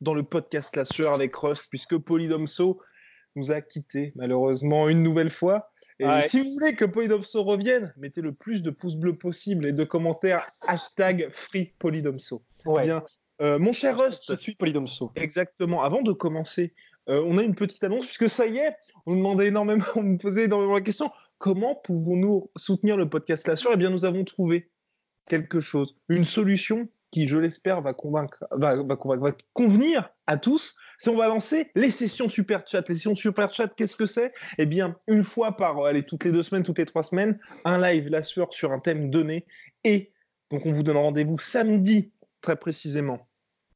dans le podcast La Sueur avec Rust, puisque Polydomso nous a quittés malheureusement une nouvelle fois. Et Ouais. si vous voulez que Polydomso revienne, mettez le plus de pouces bleus possible et de commentaires hashtag free Polydomso. Ouais. Bien, euh, mon cher Rust, Je suis Polydomso. Exactement. Avant de commencer, euh, on a une petite annonce puisque ça y est, on demandait énormément, on nous posait énormément la question comment pouvons-nous soutenir le podcast La Sueur? Eh bien, nous avons trouvé quelque chose, une solution qui, je l'espère, va convenir à tous. C'est on va lancer les sessions super chat. Les sessions super chat, qu'est-ce que c'est? Eh bien, une fois par, euh, allez, toutes les deux semaines, toutes les trois semaines, un live La Sueur sur un thème donné. Et donc, on vous donne rendez-vous samedi, très précisément,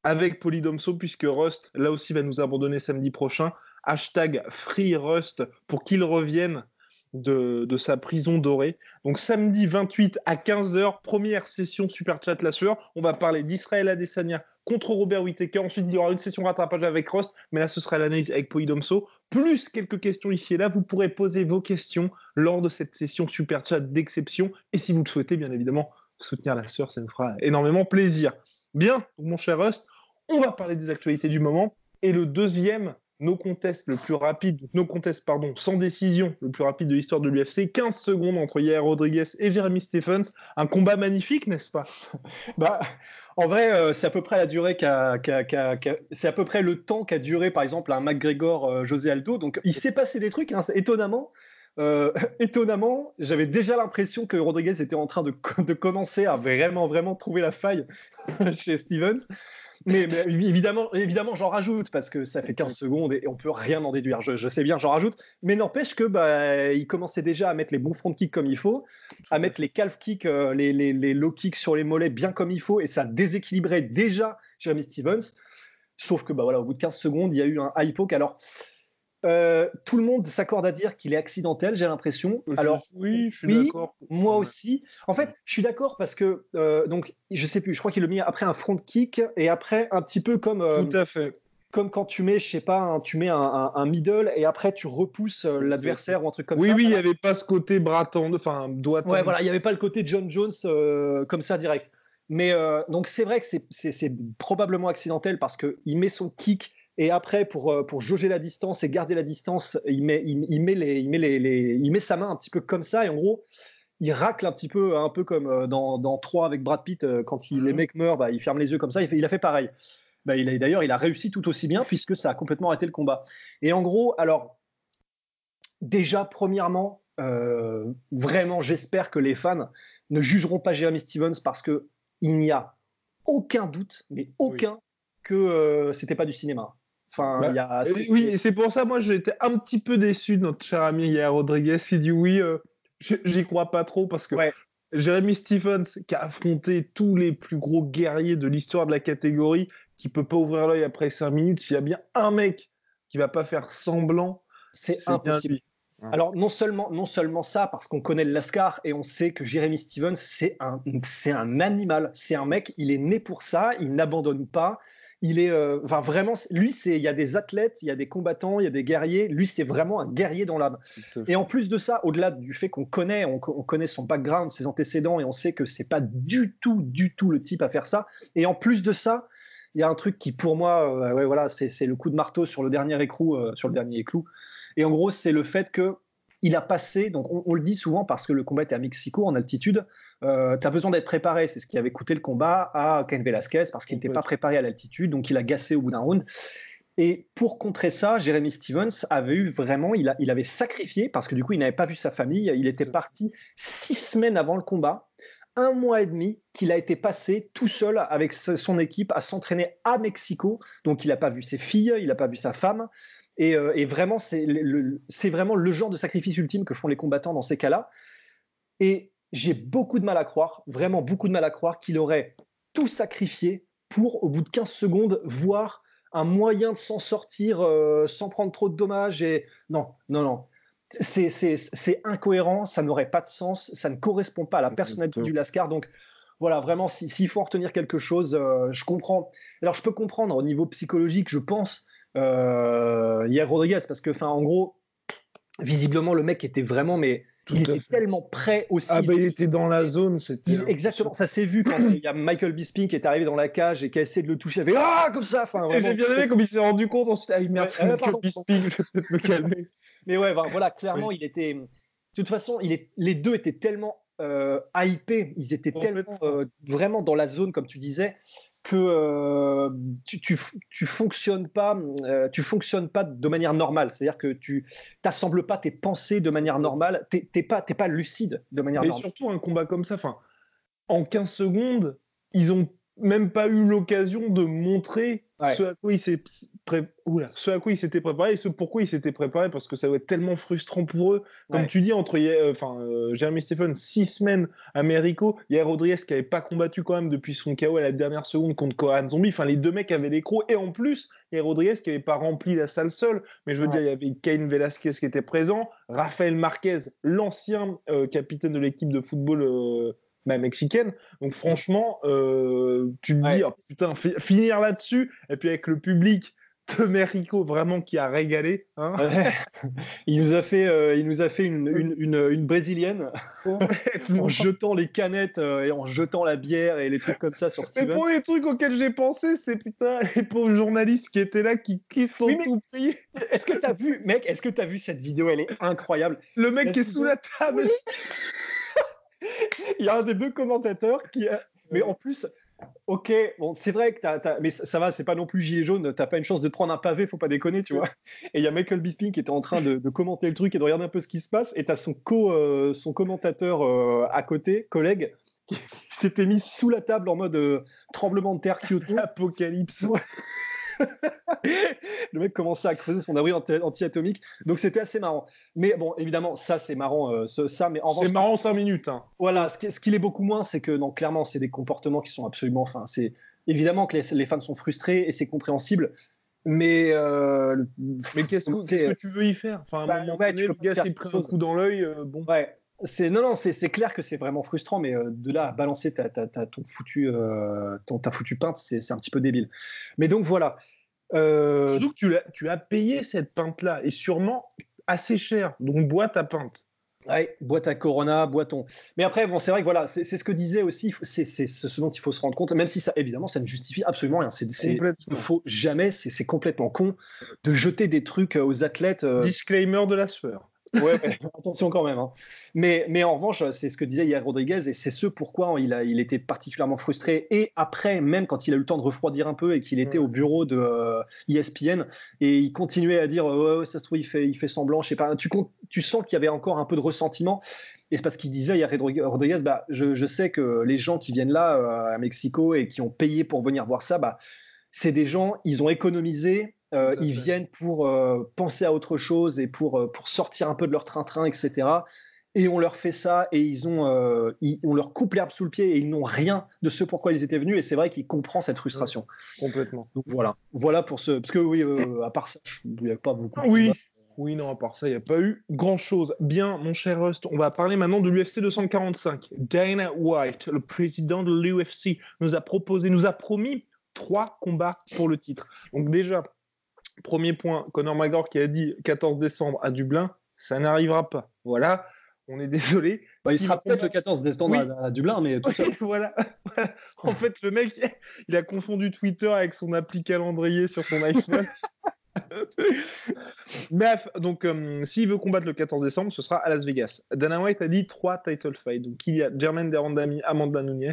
avec Polydomso, puisque Rust, là aussi, va nous abandonner samedi prochain. Hashtag FreeRust pour qu'il revienne de, sa prison dorée. Donc samedi 28 à 15h, première session Super Chat La Sueur. On va parler d'Israël Adesanya contre Robert Whittaker. Ensuite, il y aura une session rattrapage avec Rust, mais là, ce sera l'analyse avec Polydomso. Plus quelques questions ici et là. Vous pourrez poser vos questions lors de cette session Super Chat d'exception. Et si vous le souhaitez, bien évidemment, soutenir La Sueur, ça nous fera énormément plaisir. Bien, mon cher Rust, on va parler des actualités du moment. Et le deuxième, no contest le plus rapide, no contest, pardon, sans décision, le plus rapide de l'histoire de l'UFC, 15 secondes entre Yair Rodriguez et Jeremy Stephens. Un combat magnifique, n'est-ce pas? Bah, en vrai, euh, c'est à peu près la durée qu'a, c'est à peu près le temps qu'a duré, par exemple, un McGregor euh, José Aldo. Donc, il s'est passé des trucs, hein, étonnamment. euh, étonnamment, j'avais déjà l'impression que Rodriguez était en train de, de commencer à vraiment, vraiment trouver la faille chez Stevens. Mais, mais évidemment, évidemment j'en rajoute parce que ça fait 15 secondes et on peut rien en déduire. Je, je sais bien, j'en rajoute. Mais n'empêche que bah, il commençait déjà à mettre les bons front kicks comme il faut, à mettre les calf kicks, euh, les, les, les low kicks sur les mollets bien comme il faut, et ça déséquilibrait déjà Jeremy Stevens. Sauf que bah, voilà, au bout de 15 secondes, il y a eu un high poke. Alors, euh, tout le monde s'accorde à dire qu'il est accidentel, j'ai l'impression. Alors, oui, je suis oui, d'accord. moi aussi. En fait, je suis d'accord parce que, euh, donc, je sais plus, je crois qu'il le mis après un front kick et après un petit peu comme, euh, Tout à fait. comme quand tu mets, je sais pas, un- tu mets un, un- un middle et après tu repousses euh, l'adversaire ou un truc comme oui, ça. oui, il n'y avait pas ce côté bras tendu, enfin, doigt tendu. Ouais, voilà, il n'y avait pas le côté John Jones euh, comme ça direct. Mais euh, donc c'est vrai que c'est probablement accidentel parce qu'il met son kick et après pour, euh, pour jauger la distance et garder la distance, il met, il, il met, les, il, met les, les- il met sa main un petit peu comme ça et en gros il racle un petit peu, un peu comme euh, dans, dans 3 avec Brad Pitt, euh, quand il, les Mhm. mecs meurent, bah, il ferme les yeux comme ça, il, fait- il a fait pareil. Bah, il D'ailleurs, il a réussi tout aussi bien puisque ça a complètement arrêté le combat. Et en gros, alors, déjà, premièrement, euh, vraiment, j'espère que les fans ne jugeront pas Jeremy Stevens parce que il n'y a aucun doute, mais aucun, que euh, c'était pas du cinéma. Enfin, Bah, y a, oui, c'est- et c'est pour ça, moi, j'étais un petit peu déçu de notre cher ami Yair Rodriguez qui dit oui. euh, J'y crois pas trop parce que Ouais. Jeremy Stephens, qui a affronté tous les plus gros guerriers de l'histoire de la catégorie, qui peut pas ouvrir l'œil après 5 minutes, s'il y a bien un mec qui va pas faire semblant, c'est bien impossible. Alors non seulement, non seulement ça, parce qu'on connaît le Lascar et on sait que Jeremy Stevens, c'est un, c'est un animal, c'est un mec, il est né pour ça, il n'abandonne pas. Il est, euh, enfin vraiment, lui, c'est, il y a des athlètes, il y a des combattants, il y a des guerriers. Lui, c'est vraiment un guerrier dans l'âme. Et en plus de ça, au-delà du fait qu'on connaît, on, co- on connaît son background, ses antécédents, et on sait que c'est pas du tout, du tout le type à faire ça. Et en plus de ça, il y a un truc qui, pour moi, euh, ouais, voilà, c'est c'est le coup de marteau sur le dernier écrou, euh, sur le dernier éclou. Et en gros, c'est le fait que il a passé, donc on, on le dit souvent parce que le combat était à Mexico en altitude, euh, tu as besoin d'être préparé. C'est ce qui avait coûté le combat à Ken Velasquez parce qu'il n'était pas préparé à l'altitude, donc il a gassé au bout d'un round. Et pour contrer ça, Jeremy Stevens avait eu vraiment, il, a- il avait sacrifié, parce que du coup, il n'avait pas vu sa famille. Il était parti six semaines avant le combat, un mois et demi qu'il a été passé tout seul avec son équipe à s'entraîner à Mexico. Donc il n'a pas vu ses filles, il n'a pas vu sa femme. Et, euh, vraiment, c'est vraiment le genre de sacrifice ultime que font les combattants dans ces cas-là. Et j'ai beaucoup de mal à croire, vraiment beaucoup de mal à croire qu'il aurait tout sacrifié pour, au bout de 15 secondes, voir un moyen de s'en sortir euh, sans prendre trop de dommages. Et non, non, non. C'est incohérent, ça n'aurait pas de sens, ça ne correspond pas à la personnalité du Lascar. Donc voilà, vraiment, s'il faut en retenir quelque chose, euh, je comprends. Alors je peux comprendre au niveau psychologique, je pense, euh, hier Rodriguez, parce que, enfin, en gros, visiblement, le mec était vraiment, mais il était tellement prêt aussi. Ah bah il était dans la zone, c'était. Exactement, ça s'est vu quand il y a Michael Bisping qui est arrivé dans la cage et qui a essayé de le toucher. Il fait ah comme ça. Enfin, J'ai bien aimé comme il s'est rendu compte ensuite. Ah merci Michael Bisping, je vais me calmer. Mais ouais, voilà, clairement il était. De toute façon, il est... les deux étaient tellement euh, hypés, ils étaient tellement euh, vraiment dans la zone comme tu disais que euh, tu, tu, fonctionnes pas, euh, tu fonctionnes pas de manière normale. C'est-à-dire que tu t'assembles pas tes pensées de manière normale. T'es, pas, t'es pas lucide de manière normale. Mais surtout un combat comme ça, enfin, en 15 secondes, ils ont même pas eu l'occasion de montrer ce, à quoi il s'est ce à quoi il s'était préparé et ce pourquoi il s'était préparé parce que ça doit être tellement frustrant pour eux. Comme tu dis, entre euh, enfin, euh, Jeremy Stephen, six semaines à Merico, il y a Rodriguez qui n'avait pas combattu quand même depuis son KO à la dernière seconde contre Kohan Zombie. Enfin, les deux mecs avaient les crocs et en plus, il y a Rodriguez qui n'avait pas rempli la salle seul. Mais je veux dire, il y avait Cain Velasquez qui était présent, Rafael Marquez, l'ancien euh, capitaine de l'équipe de football bah, mexicaine. Donc franchement, euh, tu te dis, oh, putain, finir là-dessus, et puis avec le public de Merico vraiment qui a régalé. Hein. il nous a fait, euh, il nous a fait une, une, une, brésilienne en jetant les canettes euh, et en jetant la bière et les trucs comme ça sur Stevens. Mais pour les trucs auxquels j'ai pensé, c'est putain les pauvres journalistes qui étaient là qui, qui sont tout pris. Est-ce que t'as vu, mec, est-ce que t'as vu cette vidéo Elle est incroyable. Le mec qui est sous la table. il y a un des deux commentateurs qui. Mais en plus, ok, bon, c'est vrai que t'as, mais ça va, c'est pas non plus gilet jaune, t'as pas une chance de prendre un pavé, faut pas déconner, tu vois. Et il y a Michael Bisping qui était en train de, commenter le truc et de regarder un peu ce qui se passe, et t'as son co, euh, son commentateur euh, à côté, collègue, qui s'était mis sous la table en mode euh, tremblement de terre Kyoto. Apocalypse le mec commençait à creuser son abri anti-atomique. Donc c'était assez marrant. Mais bon, évidemment, ça c'est marrant. Euh, ça, mais en c'est marrant 5 minutes. Hein. Voilà, ce, qui, ce est beaucoup moins, c'est que non, clairement, c'est des comportements qui sont absolument. Enfin, c'est évidemment que les, fans sont frustrés et c'est compréhensible. Mais, euh, mais qu'est-ce que, tu veux y faire? Enfin, à un bah, moment donné, le gars s'est pris un coup dans l'œil. Euh, bon. Ouais, c'est non non c'est clair que c'est vraiment frustrant mais euh, de là à balancer ta, ton foutu euh, ton, ta foutu peinte c'est un petit peu débile mais donc voilà euh... surtout que tu as, tu as payé cette peinte là et sûrement assez cher donc bois ta peinte Ouais, boîte à Corona, boiton. Mais après, bon, c'est vrai que voilà, c'est ce que disait aussi, c'est ce dont il faut se rendre compte, même si ça, évidemment, ça ne justifie absolument rien. C'est, il ne faut jamais, c'est complètement con de jeter des trucs aux athlètes. Euh, Disclaimer de la sueur. Ouais, attention quand même. Hein. Mais, mais en revanche, c'est ce que disait hier Rodriguez et c'est ce pourquoi il, a, il était particulièrement frustré. Et après, même quand il a eu le temps de refroidir un peu et qu'il était au bureau de ESPN euh, e et il continuait à dire ouais, ça se trouve, il fait, il fait semblant, je sais pas. Tu, tu sens qu'il y avait encore un peu de ressentiment. Et c'est parce qu'il disait hier Rodriguez bah, je, je, sais que les gens qui viennent là euh, à Mexico et qui ont payé pour venir voir ça, bah, c'est des gens, ils ont économisé euh, ils viennent pour euh, penser à autre chose et pour, euh, pour sortir un peu de leur train-train, etc. Et on leur fait ça et ils ont, on leur coupe l'herbe sous le pied et ils n'ont rien de ce pourquoi ils étaient venus. Et c'est vrai qu'il comprend cette frustration. Complètement. Donc voilà, voilà pour ce. Parce que oui, à part ça, il n'y a pas beaucoup. oui. Oui, non, à part ça, il n'y a pas eu grand-chose. Bien, mon cher Rust, on va parler maintenant de l'UFC 245. Dana White, le président de l'UFC, nous a proposé, nous a promis trois combats pour le titre. Donc déjà, Premier point, Conor McGregor qui a dit 14 décembre à Dublin, ça n'arrivera pas. Voilà, on est désolé. Bah, il sera peut-être le 14 décembre à, Dublin, mais tout voilà. En fait, le mec, il a confondu Twitter avec son appli calendrier sur son iPhone. Bref, donc euh, s'il veut combattre le 14 décembre, ce sera à Las Vegas. Dana White a dit trois title fights. Donc il y a Jermaine Derandami, Amanda Nunes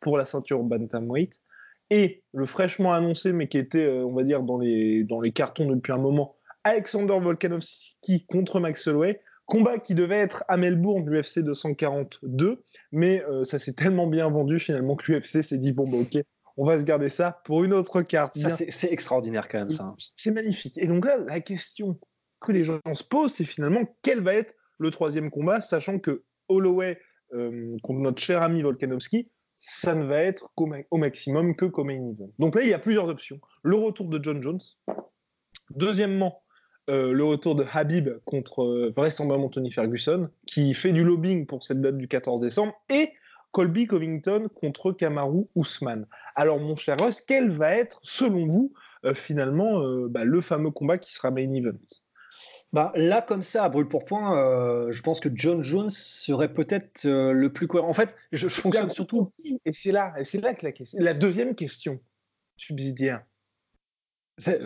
pour la ceinture bantamweight. Et le fraîchement annoncé, mais qui était, euh, on va dire, dans les, dans les cartons depuis un moment, Alexander Volkanovski contre Max Holloway Combat qui devait être à Melbourne, l'UFC 242, mais euh, ça s'est tellement bien vendu finalement que l'UFC s'est dit bon, bah, ok, on va se garder ça pour une autre carte. Ça, c'est extraordinaire quand même, ça. C'est magnifique. Et donc là, la question que les gens se posent, c'est finalement quel va être le troisième combat, sachant que Holloway euh, contre notre cher ami Volkanovski, ça ne va être au maximum que comme main event. Donc là, il y a plusieurs options. Le retour de John Jones. Deuxièmement, euh, le retour de Habib contre euh, vraisemblablement Tony Ferguson, qui fait du lobbying pour cette date du 14 décembre, et Colby Covington contre Kamaru Ousmane. Alors, mon cher Russ, quel va être, selon vous, euh, finalement, bah, le fameux combat qui sera main event? Bah, là, comme ça, à brûle pour point, je pense que John Jones serait peut-être le plus cohérent. En fait, je, fonctionne surtout. Et c'est là, et c'est là que la, question, la deuxième question subsidiaire.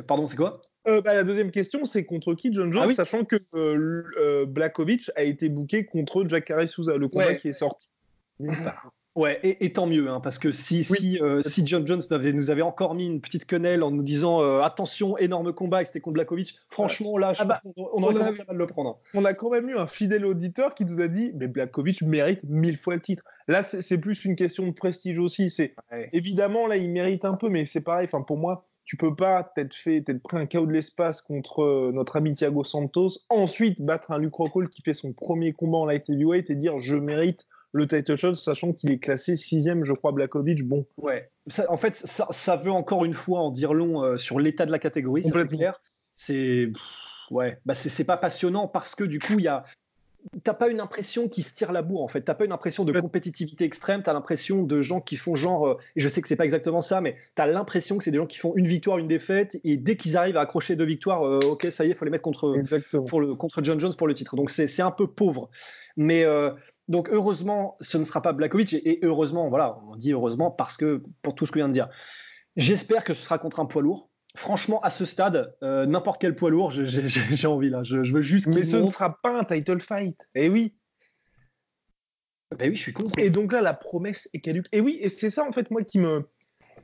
Pardon, c'est quoi? Euh, bah, la deuxième question, c'est contre qui John Jones, ah sachant que euh, euh Blakovic a été booké contre Jacare Souza, le combat qui est sorti. Ouais, et, tant mieux, hein, parce que si, si, euh, si, John Jones nous avait, encore mis une petite quenelle en nous disant attention, énorme combat, et c'était contre Blakovic, franchement, là, ah bah, on, aurait commencé à le prendre. On a quand même eu un fidèle auditeur qui nous a dit mais Blakovic mérite mille fois le titre. Là, c'est plus une question de prestige aussi. C'est Évidemment, là, il mérite un peu, mais c'est pareil, pour moi, tu peux pas t'être fait, t'être pris un chaos de l'espace contre euh, notre ami Thiago Santos, ensuite battre un Luke Rockhold qui fait son premier combat en light heavyweight et dire je mérite le title shot, sachant qu'il est classé sixième, je crois, Blakovic. Bon. Ouais. en fait, ça, veut encore une fois en dire long euh, sur l'état de la catégorie. C'est clair. C'est ouais, bah c'est pas passionnant parce que du coup, il y a t'as pas une impression qui se tire la bourre en fait. T'as pas une impression de compétitivité extrême. T'as l'impression de gens qui font genre, euh, et je sais que c'est pas exactement ça, mais t'as l'impression que c'est des gens qui font une victoire, une défaite, et dès qu'ils arrivent à accrocher deux victoires, euh, ok, ça y est, faut les mettre contre, pour le, contre John Jones pour le titre. Donc c'est un peu pauvre. Mais donc heureusement, ce ne sera pas Blakovic, et, heureusement, voilà, on dit heureusement parce que pour tout ce que je viens de dire. J'espère que ce sera contre un poids lourd franchement, à ce stade, euh, n'importe quel poids lourd, j'ai envie là. Je, veux juste. Mais ce ne sera pas un title fight. Eh oui. Ben oui, je suis con. Et donc là, la promesse est caduque. Et oui, et c'est ça en fait moi qui me.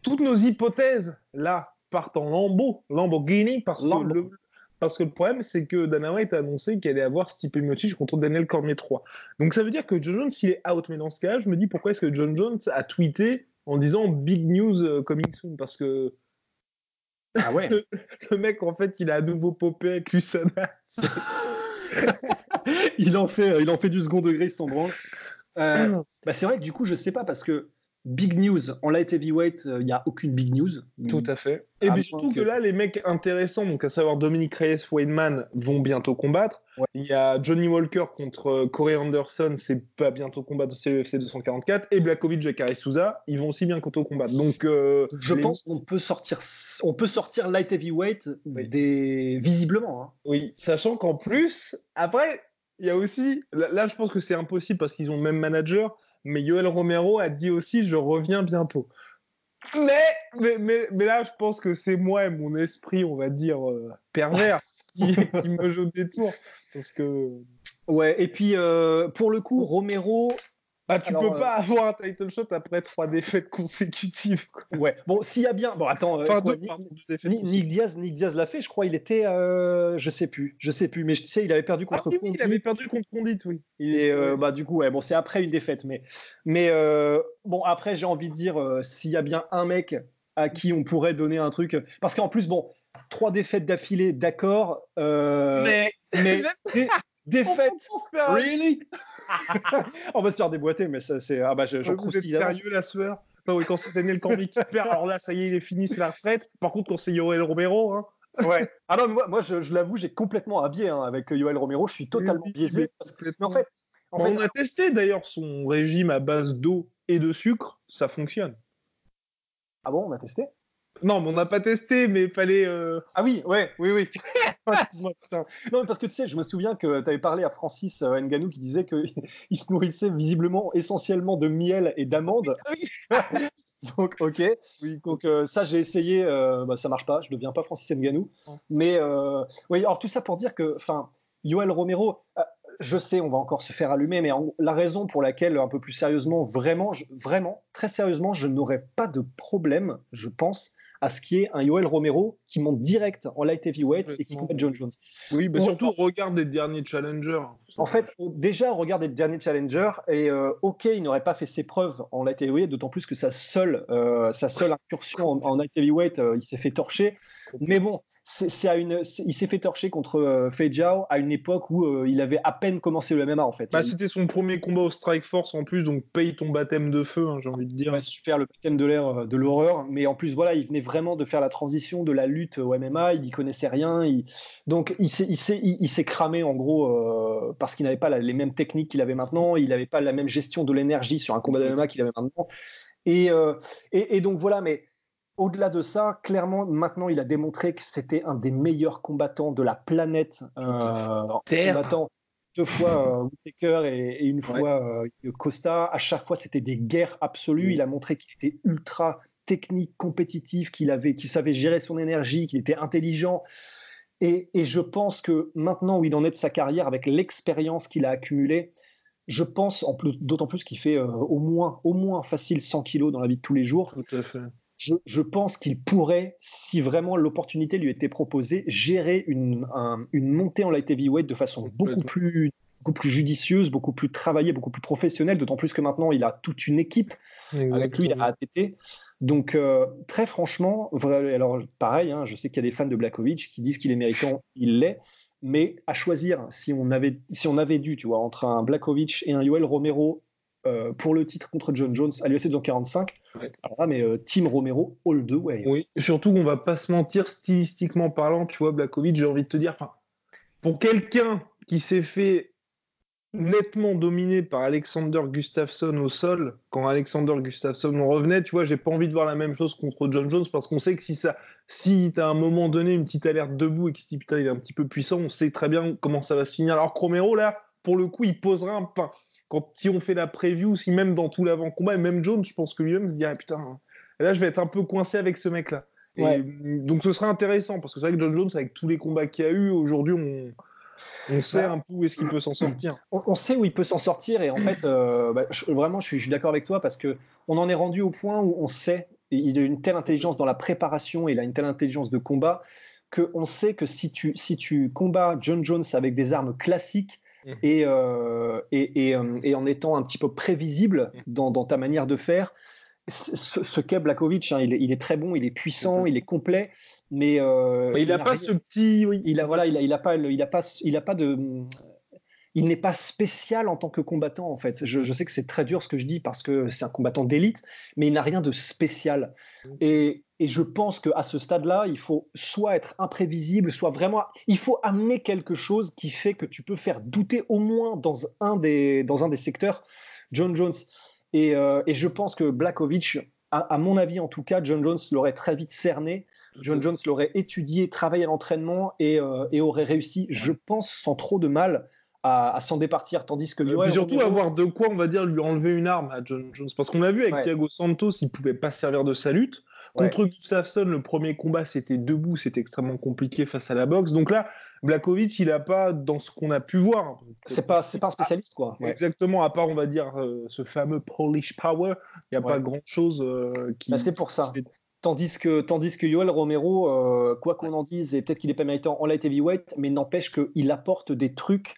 Toutes nos hypothèses là partent en lambeau, Lamborghini, parce que le, parce que le problème, c'est que Dana White a annoncé qu'elle allait avoir Stipe Miocic contre Daniel Cormier 3. Donc ça veut dire que John Jones, s'il est out, mais dans ce cas, je me dis pourquoi est-ce que John Jones a tweeté en disant big news euh, coming soon Parce que ah ouais le, mec, en fait, il a à nouveau popé avec Lusana. il, en fait, il en fait du second degré, sans branle. Euh, bah c'est vrai que du coup, je sais pas, parce que big news, en light heavyweight, il euh, n'y a aucune big news. Tout à fait. Et puis surtout que... là, les mecs intéressants, donc à savoir Dominique Reyes, Weidman, vont bientôt combattre. Il y a Johnny Walker contre euh, Corey Anderson, c'est pas bientôt combattre, c'est l'UFC 244. Et Blakovic, Jacare Souza, ils vont aussi bientôt combattre. Donc, euh, je pense qu'on peut sortir, on peut sortir light heavyweight des... visiblement. Hein. Oui, sachant qu'en plus, après, il y a aussi, là, je pense que c'est impossible parce qu'ils ont le même manager mais Yoel Romero a dit aussi je reviens bientôt. Mais, mais, mais, là, je pense que c'est moi et mon esprit, on va dire, euh, pervers qui, me joue des tours. Parce que. Ouais, et puis euh, pour le coup, Romero, bah, tu peux pas euh, avoir un title shot après trois défaites consécutives. Ouais. Bon, s'il y a bien. Bon, attends. Euh, Nick, Diaz, Nick Diaz l'a fait, je crois. Il était, euh, je sais plus, je sais plus, mais tu sais, il avait perdu contre. Ah, oui, il avait perdu contre Condit, oui. Il est, bah du coup, ouais. Bon, c'est après une défaite, mais, mais bon, après, j'ai envie de dire, s'il y a bien un mec à qui on pourrait donner un truc, parce qu'en plus, bon, trois défaites d'affilée, d'accord. mais, mais Défaite. Really? On va se faire déboîter, mais ça, c'est. Ah bah, je, je Vous êtes sérieux, la sueur? Oui, quand c'est Daniel Cormier qui perd, alors là, ça y est, il est fini, c'est la retraite. Par contre, quand c'est Yoel Romero, hein. Ouais. Ah non, moi, moi je, l'avoue, j'ai complètement habillé hein, avec Yoel Romero. Je suis totalement biaisé. en fait, on a testé d'ailleurs son régime à base d'eau et de sucre, ça fonctionne. Ah bon, on a testé? Non, mais on n'a pas testé, mais il fallait. Euh, ah oui, ouais, oui, oui. Excuse-moi, putain. Non, mais parce que tu sais, je me souviens que tu avais parlé à Francis euh, Nganou qui disait qu'il se nourrissait visiblement essentiellement de miel et d'amandes. donc, ok. Oui. Donc, euh, ça, j'ai essayé, bah, ça marche pas. Je ne deviens pas Francis Nganou. Mais, oui, alors tout ça pour dire que, enfin, Yoel Romero, je sais, on va encore se faire allumer, mais la raison pour laquelle, un peu plus sérieusement, vraiment, vraiment, très sérieusement, je n'aurais pas de problème, je pense, à ce qui est un Yoel Romero qui monte direct en light heavyweight et qui combat John Jones. Oui, mais surtout au regard des derniers challengers. En fait, déjà au regard des derniers challengers, et euh, ok, il n'aurait pas fait ses preuves en light heavyweight, d'autant plus que sa seule, euh, sa seule incursion en, en light heavyweight, euh, il s'est fait torcher. Mais bon, c'est à une, il s'est fait torcher contre euh, Fei Jiao à une époque où euh, il avait à peine commencé le MMA en fait. Bah, c'était son premier combat au Strike Force en plus, donc paye ton baptême de feu, hein, j'ai envie de dire. super, le baptême de l'air euh, de l'horreur, mais en plus voilà, il venait vraiment de faire la transition de la lutte au MMA, il n'y connaissait rien, donc il s'est, il s'est, cramé en gros parce qu'il n'avait pas les mêmes techniques qu'il avait maintenant, il n'avait pas la même gestion de l'énergie sur un combat de MMA qu'il avait maintenant, et, et, et donc voilà, mais au-delà de ça, clairement, maintenant, il a démontré que c'était un des meilleurs combattants de la planète. Euh, combattant deux fois euh, Whitaker et, une fois euh, Costa. À chaque fois, c'était des guerres absolues. Il a montré qu'il était ultra technique, compétitif, qu'il avait, qu'il savait gérer son énergie, qu'il était intelligent. Et, je pense que maintenant où il en est de sa carrière, avec l'expérience qu'il a accumulée, je pense, d'autant plus qu'il fait au moins, au moins facile 100 kilos dans la vie de tous les jours. Tout à fait je, pense qu'il pourrait, si vraiment l'opportunité lui était proposée, gérer une, montée en light heavyweight de façon beaucoup plus, plus judicieuse, beaucoup plus travaillée, beaucoup plus professionnelle, d'autant plus que maintenant il a toute une équipe avec lui, a ATT. Donc, euh, très franchement, alors pareil, hein, je sais qu'il y a des fans de Blakovic qui disent qu'il est méritant, il l'est, mais à choisir, si on avait, si on avait dû, tu vois, entre un Blakovic et un Yoel Romero euh, pour le titre contre John Jones à l'UFC 245. Alors là, mais euh, Team Romero, all the way. Oui, surtout qu'on va pas se mentir, stylistiquement parlant, tu vois, Blakovic, j'ai envie de te dire, pour quelqu'un qui s'est fait nettement dominé par Alexander Gustafsson au sol, quand Alexander Gustafsson revenait, tu vois, j'ai pas envie de voir la même chose contre John Jones parce qu'on sait que si ça, si t'as à un moment donné une petite alerte debout et que si putain il est un petit peu puissant, on sait très bien comment ça va se finir. Alors Romero là, pour le coup, il posera un pain quand si on fait la preview, si même dans tout l'avant-combat, et même Jones, je pense que lui-même se dirait putain, là je vais être un peu coincé avec ce mec-là. Donc ce sera intéressant parce que c'est vrai que John Jones, avec tous les combats qu'il y a eu, aujourd'hui on, on sait bah, un peu où est-ce qu'il peut s'en sortir. On, sait où il peut s'en sortir et en fait, euh, bah, vraiment, je suis, d'accord avec toi parce que on en est rendu au point où on sait, il a une telle intelligence dans la préparation, il a une telle intelligence de combat qu'on sait que si tu, si tu combats John Jones avec des armes classiques, Mmh. Euh, et, euh, et, en étant un petit peu prévisible mmh. dans, ta manière de faire. Ce, ce qu'est Blakovic, hein, il, est, très bon, il est puissant, mmh. il est complet, mais euh, il n'a pas ce petit. Oui. Il a voilà, il a, il a pas, il a pas, il a pas de il n'est pas spécial en tant que combattant, en fait. Je, sais que c'est très dur ce que je dis parce que c'est un combattant d'élite, mais il n'a rien de spécial. Et, je pense qu'à ce stade-là, il faut soit être imprévisible, soit vraiment. Il faut amener quelque chose qui fait que tu peux faire douter au moins dans un des, dans un des secteurs John Jones. Et, euh, je pense que Blakovic, à, mon avis en tout cas, John Jones l'aurait très vite cerné. John Jones l'aurait étudié, travaillé à l'entraînement et, euh, et, aurait réussi, je pense, sans trop de mal à, s'en départir, tandis que Yoel surtout avoir de quoi, on va dire, lui enlever une arme à John Jones, parce qu'on a vu avec Thiago Santos, il pouvait pas servir de sa lutte. Contre Gustafsson, le premier combat, c'était debout, c'était extrêmement compliqué face à la boxe. Donc là, Blakovic, il a pas, dans ce qu'on a pu voir. C'est pas, c'est pas un spécialiste, quoi. Exactement, à part, on va dire, euh, ce fameux Polish Power, il n'y a pas grand chose euh, qui. Bah, c'est pour ça. Tandis que, tandis que Yoel Romero, euh, quoi qu'on en dise, et peut-être qu'il est pas méritant en light heavyweight, mais n'empêche qu'il apporte des trucs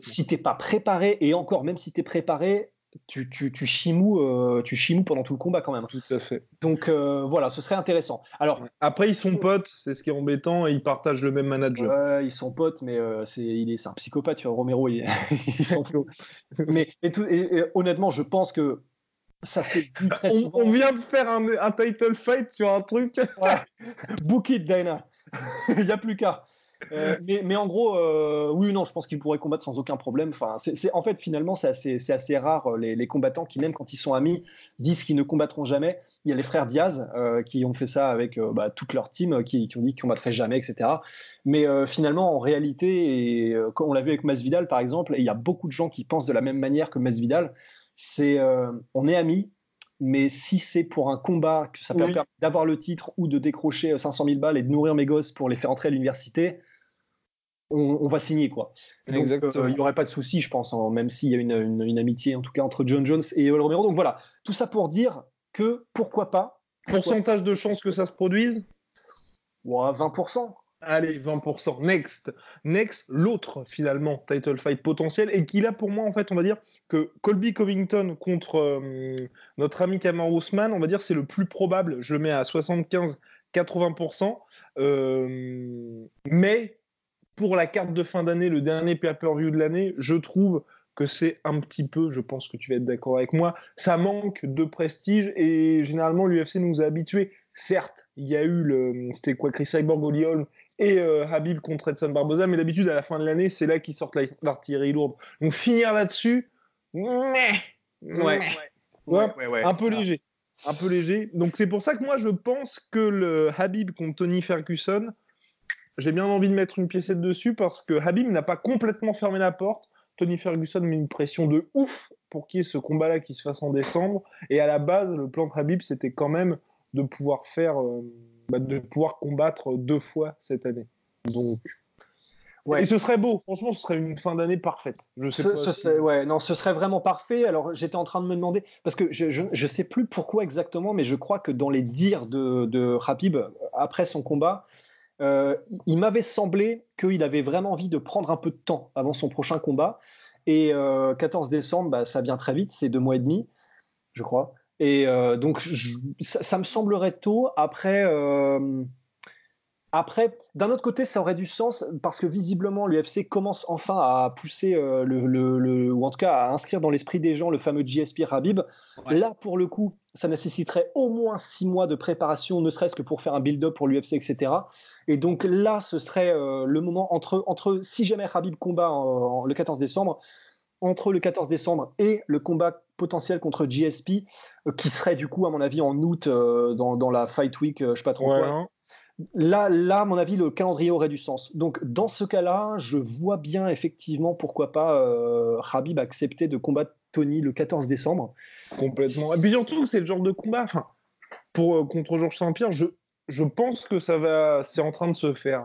si t'es pas préparé, et encore, même si tu es préparé, tu, tu, tu, chimous, euh, tu chimous pendant tout le combat quand même. Tout à fait. Donc euh, voilà, ce serait intéressant. Alors après, ils sont potes, c'est ce qui est embêtant, et ils partagent le même manager. Ouais, ils sont potes, mais euh, c'est il est, un psychopathe. Romero, il, ils sont mais et tout, et, honnêtement, je pense que ça fait très souvent. On, vient de faire un, un, title fight sur un truc. Book it, Dana. il n'y a plus qu'à. Euh, mais, en gros, euh, oui, non, je pense qu'ils pourraient combattre sans aucun problème. Enfin, c'est, en fait, finalement, c'est assez, rare euh, les, combattants qui, même quand ils sont amis, disent qu'ils ne combattront jamais. Il y a les frères Diaz qui ont fait ça avec bah, toute leur team, qui, ont dit qu'ils combattraient jamais, etc. Mais finalement, en réalité, et, on l'a vu avec Masvidal, par exemple, et il y a beaucoup de gens qui pensent de la même manière que Masvidal. C'est, on est amis, mais si c'est pour un combat que ça permet d'avoir le titre ou de décrocher 500 000 balles et de nourrir mes gosses pour les faire entrer à l'université, on, va signer quoi. Donc il n'y aurait pas de souci, je pense, hein, même s'il y a une, une, amitié en tout cas entre John Jones et Romero. Donc voilà, tout ça pour dire que pourquoi pas. Pourcentage de chances que ça se produise? Ouais, 20%. Allez, 20%. Next. Next, l'autre, finalement, title fight potentiel, et qui là, pour moi, en fait, on va dire que Colby Covington contre euh, notre ami Kamar Ousmane, on va dire c'est le plus probable. Je le mets à 75-80%. Euh, mais pour la carte de fin d'année, le dernier pay-per-view de l'année, je trouve que c'est un petit peu, je pense que tu vas être d'accord avec moi, ça manque de prestige et généralement l'UFC nous a habitués. Certes, il y a eu le, c'était quoi, Chris Cyborg, Holly et euh, Habib contre Edson Barboza, mais d'habitude à la fin de l'année, c'est là qu'ils sortent l'artillerie lourde. Donc finir là-dessus, ouais, ouais, ouais, un peu léger, un peu léger. Donc c'est pour ça que moi je pense que le Habib contre Tony Ferguson, j'ai bien envie de mettre une piécette dessus parce que Habib n'a pas complètement fermé la porte. Tony Ferguson met une pression de ouf pour qu'il y ait ce combat-là qui se fasse en décembre. Et à la base, le plan de Habib, c'était quand même de pouvoir faire, euh, bah, de pouvoir combattre deux fois cette année. Donc, ouais. Et ce serait beau, franchement, ce serait une fin d'année parfaite. Je sais ce, ouais, non, ce serait vraiment parfait. Alors, j'étais en train de me demander, parce que je ne sais plus pourquoi exactement, mais je crois que dans les dires de, de Habib, après son combat, euh, il m'avait semblé qu'il avait vraiment envie de prendre un peu de temps avant son prochain combat. Et 14 euh, décembre, bah, ça vient très vite, c'est deux mois et demi, je crois. Et euh, donc, ça, me semblerait tôt. Après, après d'un autre côté, ça aurait du sens parce que visiblement, l'UFC commence enfin à pousser, le, ou en tout cas à inscrire dans l'esprit des gens le fameux GSP Rabib. Là, pour le coup, ça nécessiterait au moins six mois de préparation, ne serait-ce que pour faire un build-up pour l'UFC, etc. Et donc là, ce serait euh, le moment entre, entre si jamais Habib combat le 14 décembre, entre le 14 décembre et le combat potentiel contre GSP, euh, qui serait du coup, à mon avis, en août euh, dans, la Fight Week, je sais pas trop quoi. Hein. Là, là, à mon avis, le calendrier aurait du sens. Donc, dans ce cas-là, je vois bien effectivement pourquoi pas Habib accepter de combattre Tony le 14 décembre. Complètement. Et puis surtout, c'est le genre de combat. Enfin, pour contre Georges Saint-Pierre, je, je pense que ça va, c'est en train de se faire.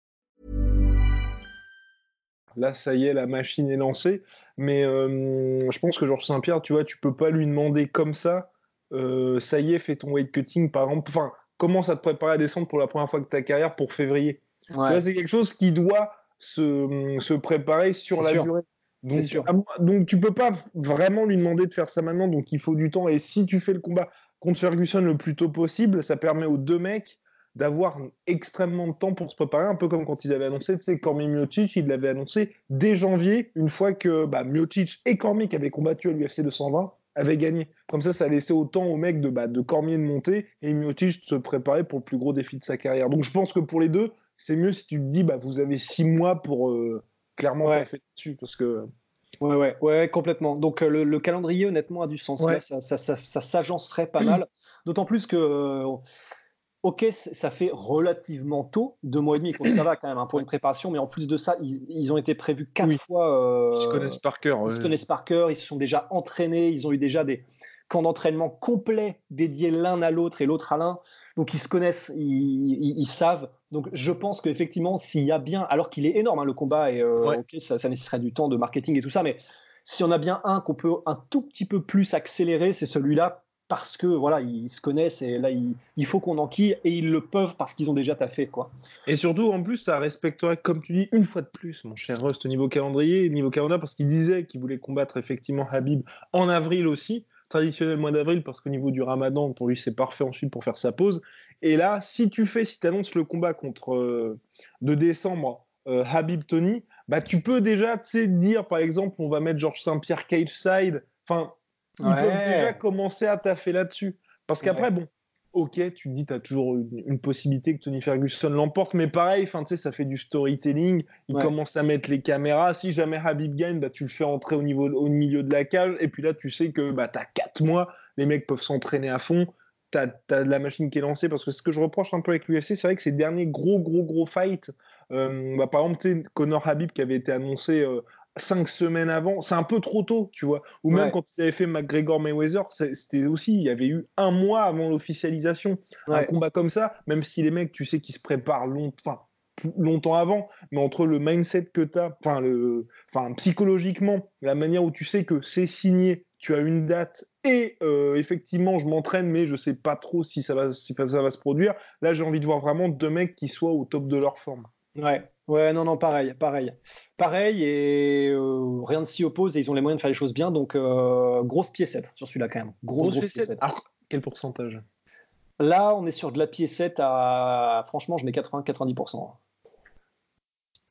Là, ça y est, la machine est lancée. Mais euh, je pense que Georges Saint-Pierre, tu vois, tu peux pas lui demander comme ça, euh, ça y est, fais ton weight cutting, par exemple. Enfin, commence à te préparer à descendre pour la première fois de ta carrière pour février? Ouais. C'est quelque chose qui doit se, se préparer sur la durée. Donc, sûr. donc tu peux pas vraiment lui demander de faire ça maintenant, donc il faut du temps. Et si tu fais le combat contre Ferguson le plus tôt possible, ça permet aux deux mecs d'avoir extrêmement de temps pour se préparer, un peu comme quand ils avaient annoncé, tu sais, Cormier Miocic, ils l'avaient annoncé dès janvier, une fois que bah, Miocic et Cormier qui avaient combattu à l'UFC 220 avaient gagné. Comme ça, ça laissait autant aux mecs de, bah, de Cormier de monter et Miocic de se préparer pour le plus gros défi de sa carrière. Donc je pense que pour les deux, c'est mieux si tu te dis, bah, vous avez six mois pour euh, clairement ouais. fait dessus parce que. Ouais, ouais, ouais, complètement. Donc euh, le, calendrier, honnêtement, a du sens. ça, ça, ça, ça s'agencerait pas mal. D'autant plus que, euh, ok, ça fait relativement tôt, deux mois et demi, ça va quand même hein, pour une préparation, mais en plus de ça, ils, ont été prévus quatre fois. Euh, ils se connaissent par cœur. Ils se connaissent par cœur, ils se sont déjà entraînés, ils ont eu déjà des camps d'entraînement complets dédiés l'un à l'autre et l'autre à l'un. Donc ils se connaissent, ils, savent. Donc je pense qu'effectivement, s'il y a bien, alors qu'il est énorme hein, le combat, et euh, ok, ça, nécessiterait du temps de marketing et tout ça, mais s'il y en a bien un qu'on peut un tout petit peu plus accélérer, c'est celui-là parce que voilà, ils se connaissent et là il, faut qu'on enquille et ils le peuvent parce qu'ils ont déjà taffé quoi. Et surtout en plus ça respecterait comme tu dis une fois de plus mon cher Rust au niveau calendrier, niveau calendrier parce qu'il disait qu'il voulait combattre effectivement Habib en avril aussi traditionnel mois d'avril parce qu'au niveau du ramadan, pour lui, c'est parfait ensuite pour faire sa pause. Et là, si tu fais, si tu annonces le combat contre euh, de décembre, euh, Habib Tony, bah, tu peux déjà dire, par exemple, on va mettre Georges Saint-Pierre cage side. Enfin, ils peuvent déjà commencer à taffer là-dessus. Parce qu'après, bon, ok, tu te dis, tu as toujours une, possibilité que Tony Ferguson l'emporte, mais pareil, ça fait du storytelling, il commence à mettre les caméras, si jamais Habib gagne, bah, tu le fais entrer au, niveau, au milieu de la cage, et puis là, tu sais que bah, tu as 4 mois, les mecs peuvent s'entraîner à fond, tu as, la machine qui est lancée, parce que ce que je reproche un peu avec l'UFC, c'est vrai que ces derniers gros, gros, gros fights, euh, bah, par exemple, Connor Habib qui avait été annoncé euh, cinq semaines avant, c'est un peu trop tôt, tu vois. Ou même quand ils avaient fait McGregor Mayweather, c'était aussi, il y avait eu un mois avant l'officialisation. Un combat comme ça, même si les mecs, tu sais, qu'ils se préparent longtemps, longtemps avant, mais entre le mindset que tu as, enfin, le, enfin, psychologiquement, la manière où tu sais que c'est signé, tu as une date et euh, effectivement, je m'entraîne, mais je sais pas trop si ça va, si ça va se produire. Là, j'ai envie de voir vraiment deux mecs qui soient au top de leur forme. Ouais, Ouais, non, non, pareil, pareil. Pareil, et euh, rien ne s'y oppose, et ils ont les moyens de faire les choses bien, donc euh, grosse piécette sur celui-là quand même. Grosse, grosse, piécette. quel pourcentage? Là, on est sur de la piécette à, franchement, je mets 80-90%.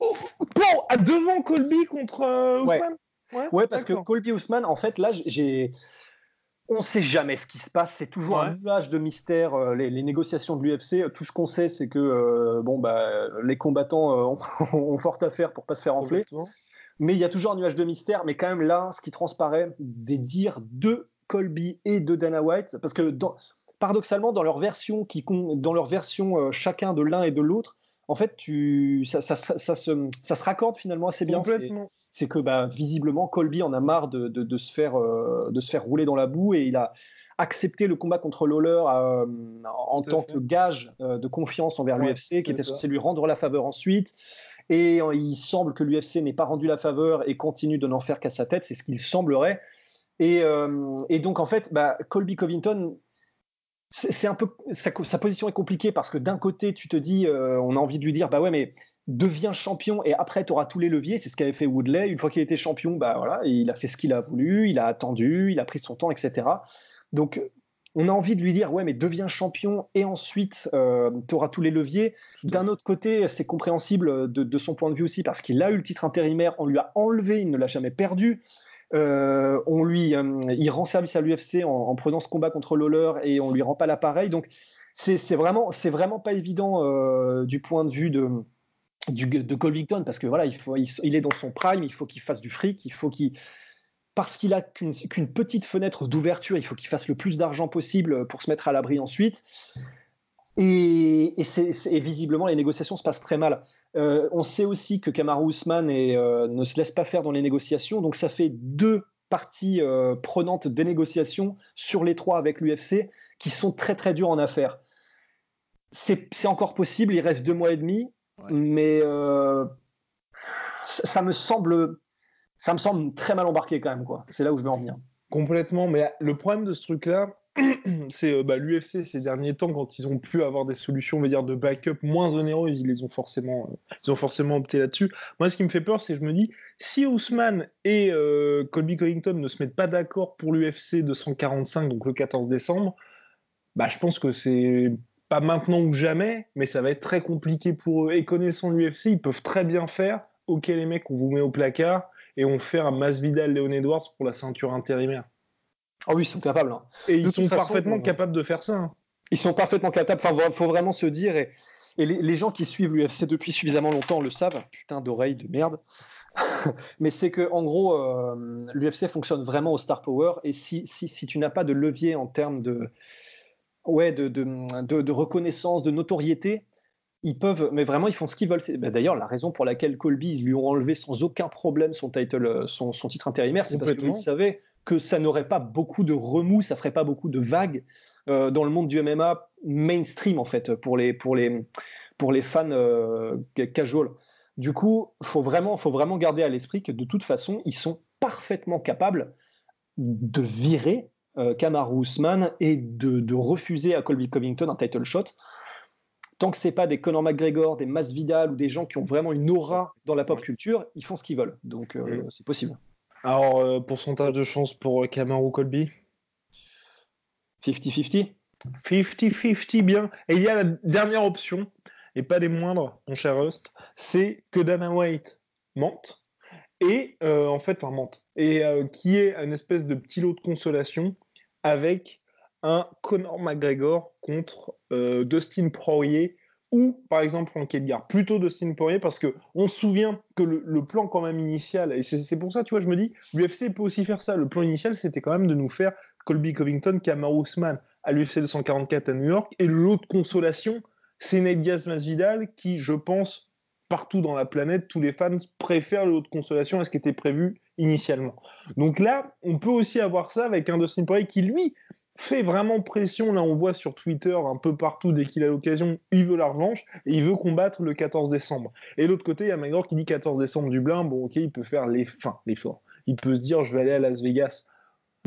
Oh, à devant Colby contre euh, Ousmane? Ouais. ouais, parce que Colby Ousmane, en fait, là, j'ai on ne sait jamais ce qui se passe. C'est toujours un nuage de mystère. Euh, les, négociations de l'UFC, euh, tout ce qu'on sait, c'est que euh, bon, bah, les combattants ont, fort à faire pour pas se faire enfler. Mais il y a toujours un nuage de mystère. Mais quand même, là, ce qui transparaît des dires de Colby et de Dana White, parce que paradoxalement, dans leur version, qui, dans leur version chacun de l'un et de l'autre, en fait, tu, ça, ça, se, ça se raccorde finalement assez bien. Complètement c'est que bah, visiblement Colby en a marre de, se faire, euh, de se faire rouler dans la boue et il a accepté le combat contre Lawler euh, en tant que gage euh, de confiance envers l'UFC qui était censé lui rendre la faveur ensuite. Et il semble que l'UFC n'ait pas rendu la faveur et continue de n'en faire qu'à sa tête, c'est ce qu'il semblerait. Et, donc en fait, bah, Colby Covington, c'est un peu sa, sa, position est compliquée parce que d'un côté tu te dis, on a envie de lui dire, bah ouais mais devient champion et après tu auras tous les leviers. C'est ce qu'avait fait Woodley. Une fois qu'il était champion, bah voilà, il a fait ce qu'il a voulu, il a attendu, il a pris son temps, etc. Donc on a envie de lui dire ouais mais deviens champion et ensuite euh, tu auras tous les leviers. D'un autre côté, c'est compréhensible de, son point de vue aussi parce qu'il a eu le titre intérimaire, on lui a enlevé, il ne l'a jamais perdu. Euh, on lui, euh, il rend service à l'UFC en, prenant ce combat contre Lawler et on lui rend pas l'appareil. Donc c'est vraiment, c'est vraiment pas évident du point de vue de de Colvington parce que voilà, il, faut, il, est dans son prime, il faut qu'il fasse du fric, il faut qu'il parce qu'il a qu'une petite fenêtre d'ouverture, il faut qu'il fasse le plus d'argent possible pour se mettre à l'abri ensuite. Et, visiblement, les négociations se passent très mal. Euh, on sait aussi que Kamaru Usman euh, ne se laisse pas faire dans les négociations, donc ça fait deux parties euh, prenantes des négociations sur les trois avec l'UFC qui sont très très dures en affaires. C'est encore possible, il reste deux mois et demi. Mais euh, ça, me semble, ça me semble très mal embarqué quand même. quoi. C'est là où je veux en venir. Complètement. Mais le problème de ce truc-là, c'est euh, bah, l'UFC ces derniers temps quand ils ont pu avoir des solutions on va dire de backup moins onéreuses ils les ont forcément euh, ils ont forcément opté là-dessus moi ce qui me fait peur c'est je me dis si Ousmane et Colby Covington ne se mettent pas d'accord pour l'UFC 245 donc le 14 décembre bah je pense que c'est pas maintenant ou jamais, mais ça va être très compliqué pour eux. Et connaissant l'UFC, ils peuvent très bien faire Ok, les mecs, on vous met au placard et on fait un Masvidal Léon Edwards pour la ceinture intérimaire. Ah oui, ils sont capables. Hein. Et ils sont parfaitement euh, capables de faire ça. Hein. Ils sont parfaitement capables. Enfin, il faut vraiment se dire. Et, les, gens qui suivent l'UFC depuis suffisamment longtemps le savent. Putain d'oreille de merde. Mais c'est que, en gros, euh, l'UFC fonctionne vraiment au star power. Et si, si, si tu n'as pas de levier en termes de, ouais, de, de, reconnaissance, de notoriété, ils peuvent, mais vraiment, ils font ce qu'ils veulent. Bah, d'ailleurs, la raison pour laquelle Colby lui ont enlevé sans aucun problème son title, euh, son, son titre intérimaire, c'est parce qu'ils savaient que ça n'aurait pas beaucoup de remous, ça ferait pas beaucoup de vagues euh, dans le monde du MMA mainstream en fait pour les pour les pour les fans euh, casual. Du coup, faut vraiment faut vraiment garder à l'esprit que de toute façon, ils sont parfaitement capables de virer euh, Kamaru Usman et de, refuser à Colby Covington un title shot. Tant que c'est pas des Conor McGregor, des Masvidal ou des gens qui ont vraiment une aura dans la pop culture, ils font ce qu'ils veulent. Donc euh, c'est possible. Alors, euh, pourcentage de chance pour Kamaru Colby? 50-50 50-50, bien. Et il y a la dernière option, et pas des moindres, mon cher Rust, c'est que Dana White mente et en fait, mente, et qui est une espèce de petit lot de consolation avec un Conor McGregor contre euh, Dustin Poirier ou par exemple Frank Edgar, plutôt Dustin Poirier parce que on se souvient que le, plan quand même initial, et c'est pour ça, tu vois, je me dis, l'UFC peut aussi faire ça. Le plan initial, c'était quand même de nous faire Colby Covington, Kamaru Usman à l'UFC 244 à New York, et l'autre consolation, c'est Ned Diaz Masvidal qui, je pense, partout dans la planète, tous les fans préfèrent l'autre consolation à ce qui était prévu initialement. Donc là, on peut aussi avoir ça avec un Dustin Poirier qui, lui, fait vraiment pression. Là, on voit sur Twitter un peu partout, dès qu'il a l'occasion, il veut la revanche et il veut combattre le 14 décembre. Et l'autre côté, il y a McGregor qui dit 14 décembre Dublin. Bon, ok, il peut faire l'effort. Il peut se dire, je vais aller à Las Vegas.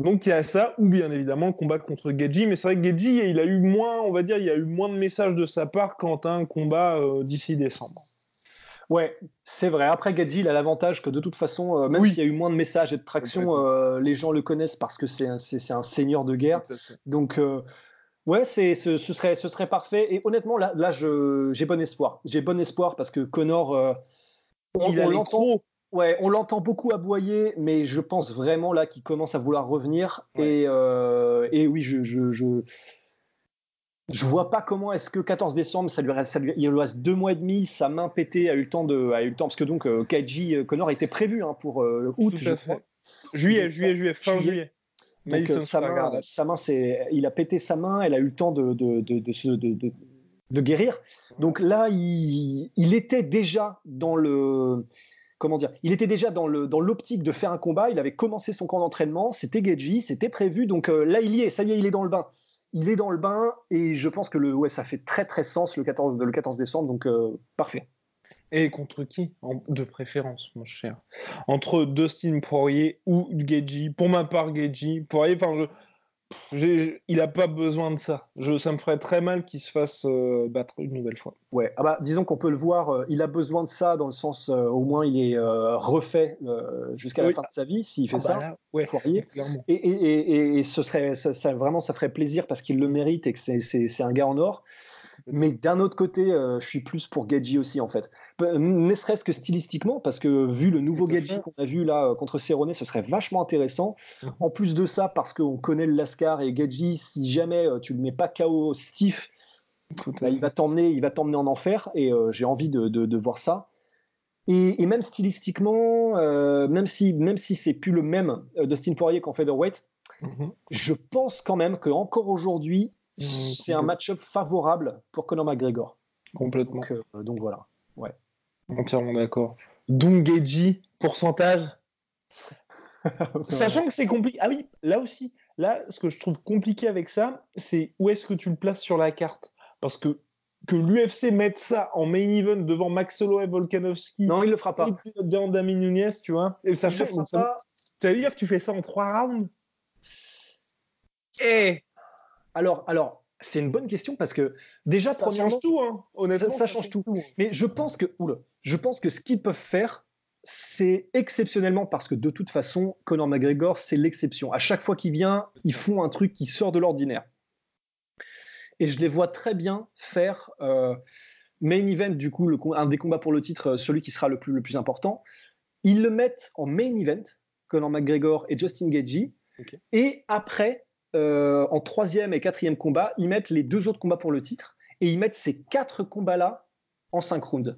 Donc il y a ça, ou bien évidemment le combat contre Geji. Mais c'est vrai que Geji, il a eu moins, on va dire, il y a eu moins de messages de sa part quand un combat euh, d'ici décembre. Ouais, c'est vrai. Après, Gadji, il a l'avantage que de toute façon, euh, même s'il y a eu moins de messages et de traction, euh, les gens le connaissent parce que c'est un, un, seigneur de guerre. Donc, euh, ouais, ce, ce, serait, ce serait parfait. Et honnêtement, là, là j'ai bon espoir. J'ai bon espoir parce que Connor, on, l'entend. Ouais, on l'entend beaucoup aboyer, mais je pense vraiment là qu'il commence à vouloir revenir. Et, et, oui, je, je je vois pas comment est-ce que 14 décembre, ça lui reste, ça lui, il lui reste deux mois et demi, sa main pétée a eu le temps de, a eu le temps parce que donc euh, Kaiji euh, Connor était prévu hein, pour euh, août, je crois. Juillet, juillet, juillet, fin juillet. Donc, sa, main, sa main, c'est, il a pété sa main, elle a eu le temps de, de, de, de, de guérir. Donc là, il, il, était déjà dans le, comment dire, il était déjà dans le dans l'optique de faire un combat. Il avait commencé son camp d'entraînement, c'était Geji, c'était prévu. Donc là, il y est, ça y est, il est dans le bain il est dans le bain et je pense que le, ouais, ça fait très très sens le 14, le 14 décembre, donc euh, parfait. Et contre qui De préférence, mon cher? Entre Dustin Poirier ou Geji Pour ma part, Geji. Poirier, enfin, je, il n'a pas besoin de ça. Je, ça me ferait très mal qu'il se fasse euh, battre une nouvelle fois. Ouais, ah bah, disons qu'on peut le voir, euh, il a besoin de ça dans le sens, euh, au moins il est refait jusqu'à la fin de sa vie s'il fait ah bah ça. ouais, Et, et, et, ce serait, ça, vraiment, ça ferait plaisir parce qu'il le mérite et que c'est un gars en or. Mais d'un autre côté, euh, je suis plus pour Gadji aussi, en fait. Ne serait-ce que stylistiquement, parce que vu le nouveau Gadji qu'on a vu là euh, contre Cerrone, ce serait vachement intéressant. Mhm. En plus de ça, parce qu'on connaît le Lascar et Gadji, si jamais euh, tu le mets pas KO stiff, bah, il va t'emmener, il va t'emmener en enfer. Et j'ai envie de, de, voir ça. Et, même stylistiquement, même si même si c'est plus le même Dustin Poirier qu'en featherweight, mhm. je pense quand même que encore aujourd'hui, Mmh, c'est un match-up favorable pour Conor McGregor. Complètement. Donc, euh, donc voilà. Ouais. Entièrement d'accord. Dungeji, pourcentage Sachant que c'est compliqué. Ah oui, là aussi, là, ce que je trouve compliqué avec ça, c'est où est-ce que tu le places sur la carte? Parce que que l'UFC mette ça en main event devant Max Holloway, Volkanovski. Non, il le fera pas. Devant Damien Nunez, tu vois. Et ça fait. Ça, ça veut dire que tu fais ça en trois rounds? Eh alors, alors c'est une bonne question parce que déjà, ça change tout, hein. honnêtement. Ça, change tout. Mais je pense que, je pense que ce qu'ils peuvent faire, c'est exceptionnellement parce que de toute façon, Conor McGregor, c'est l'exception. À chaque fois qu'il vient, ils font un truc qui sort de l'ordinaire. Et je les vois très bien faire euh, main event, du coup, un des combats pour le titre, euh, celui qui sera le plus, le plus important. Ils le mettent en main event, Conor McGregor et Justin Gagey. Et après, euh, en troisième et quatrième combat, ils mettent les deux autres combats pour le titre et ils mettent ces quatre combats-là en cinq rounds.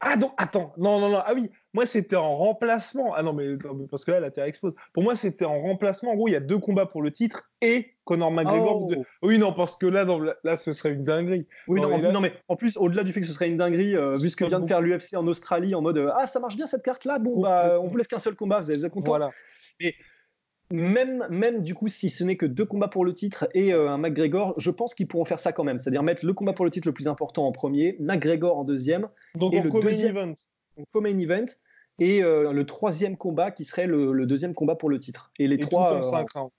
Ah non, attends, non, non, non, ah oui, moi c'était en remplacement. Ah non, mais, parce que là, la Terre explose. Pour moi, c'était en remplacement. En gros, il y a deux combats pour le titre et Conor McGregor. Oh. Oui, non, parce que là, là, ce serait une dinguerie. Oui, non, mais en plus, au-delà du fait que ce serait une dinguerie, euh, vu ce que vient de faire l'UFC en Australie, en mode Ah, ça marche bien cette carte-là, bon, bah, on vous laisse qu'un seul combat, vous êtes content. Voilà. Mais même, même du coup, si ce n'est que deux combats pour le titre et euh, un McGregor, je pense qu'ils pourront faire ça quand même. C'est-à-dire mettre le combat pour le titre le plus important en premier, McGregor en deuxième. Donc et le deuxième, event. main event. Et euh, le troisième combat qui serait le, deuxième combat pour le titre. Et les trois en, cinq, en,